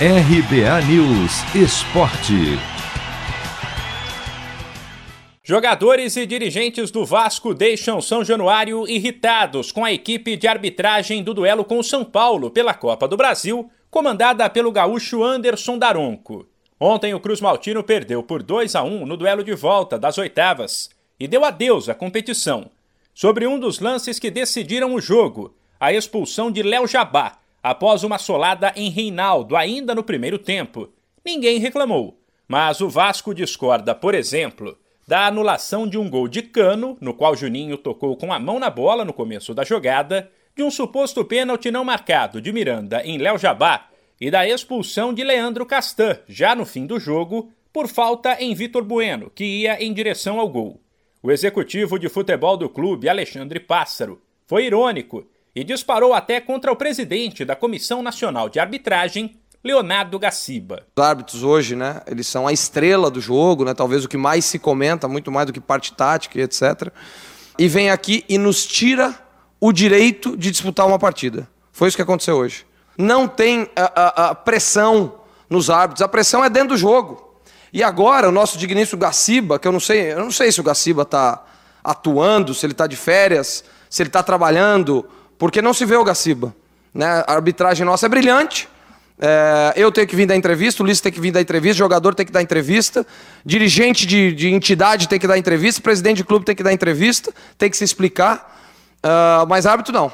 RBA News Esporte. Jogadores e dirigentes do Vasco deixam São Januário irritados com a equipe de arbitragem do duelo com o São Paulo pela Copa do Brasil, comandada pelo gaúcho Anderson Daronco. Ontem o Cruz Maltino perdeu por 2 a 1 no duelo de volta das oitavas e deu adeus à competição. Sobre um dos lances que decidiram o jogo, a expulsão de Léo Jabá, após uma solada em Reinaldo ainda no primeiro tempo. Ninguém reclamou, mas o Vasco discorda, por exemplo, da anulação de um gol de cano, no qual Juninho tocou com a mão na bola no começo da jogada, de um suposto pênalti não marcado de Miranda em Léo Jabá e da expulsão de Leandro Castan, já no fim do jogo, por falta em Vitor Bueno, que ia em direção ao gol. O executivo de futebol do clube, Alexandre Pássaro, foi irônico e disparou até contra o presidente da Comissão Nacional de Arbitragem, Leonardo Gaciba. Os árbitros hoje, né, eles são a estrela do jogo, né, talvez o que mais se comenta, muito mais do que parte tática e etc. E vem aqui e nos tira o direito de disputar uma partida. Foi isso que aconteceu hoje. Não tem a, a, a pressão nos árbitros, a pressão é dentro do jogo. E agora o nosso digníssimo Gaciba, que eu não sei, eu não sei se o Gaciba está atuando, se ele está de férias, se ele está trabalhando, porque não se vê o Gaciba. Né? A arbitragem nossa é brilhante. É, eu tenho que vir dar entrevista, o Ulisses tem que vir dar entrevista, o jogador tem que dar entrevista, dirigente de, de entidade tem que dar entrevista, presidente de clube tem que dar entrevista, tem que se explicar. Uh, mas árbitro não.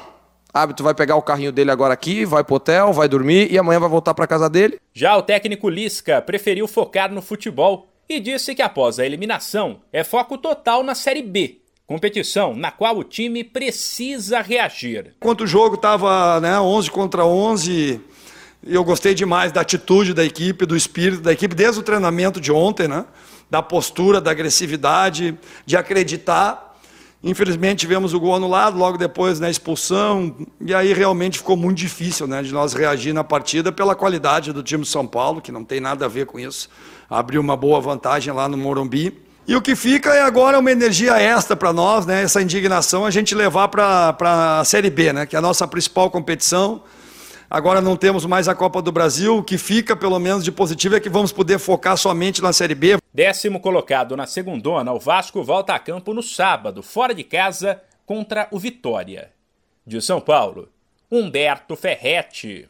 Árbitro vai pegar o carrinho dele agora aqui, vai pro hotel, vai dormir e amanhã vai voltar para casa dele. Já o técnico Lisca preferiu focar no futebol e disse que após a eliminação é foco total na Série B, Competição na qual o time precisa reagir. Enquanto o jogo estava né, 11 contra 11, eu gostei demais da atitude da equipe, do espírito da equipe, desde o treinamento de ontem, né, da postura, da agressividade, de acreditar. Infelizmente tivemos o gol anulado, logo depois na né, expulsão, e aí realmente ficou muito difícil né, de nós reagir na partida pela qualidade do time de São Paulo, que não tem nada a ver com isso. Abriu uma boa vantagem lá no Morumbi. E o que fica é agora uma energia extra para nós, né? essa indignação, a gente levar para a Série B, né? que é a nossa principal competição. Agora não temos mais a Copa do Brasil, o que fica, pelo menos, de positivo é que vamos poder focar somente na Série B. Décimo colocado na segundona, o Vasco volta a campo no sábado, fora de casa, contra o Vitória. De São Paulo, Humberto Ferretti.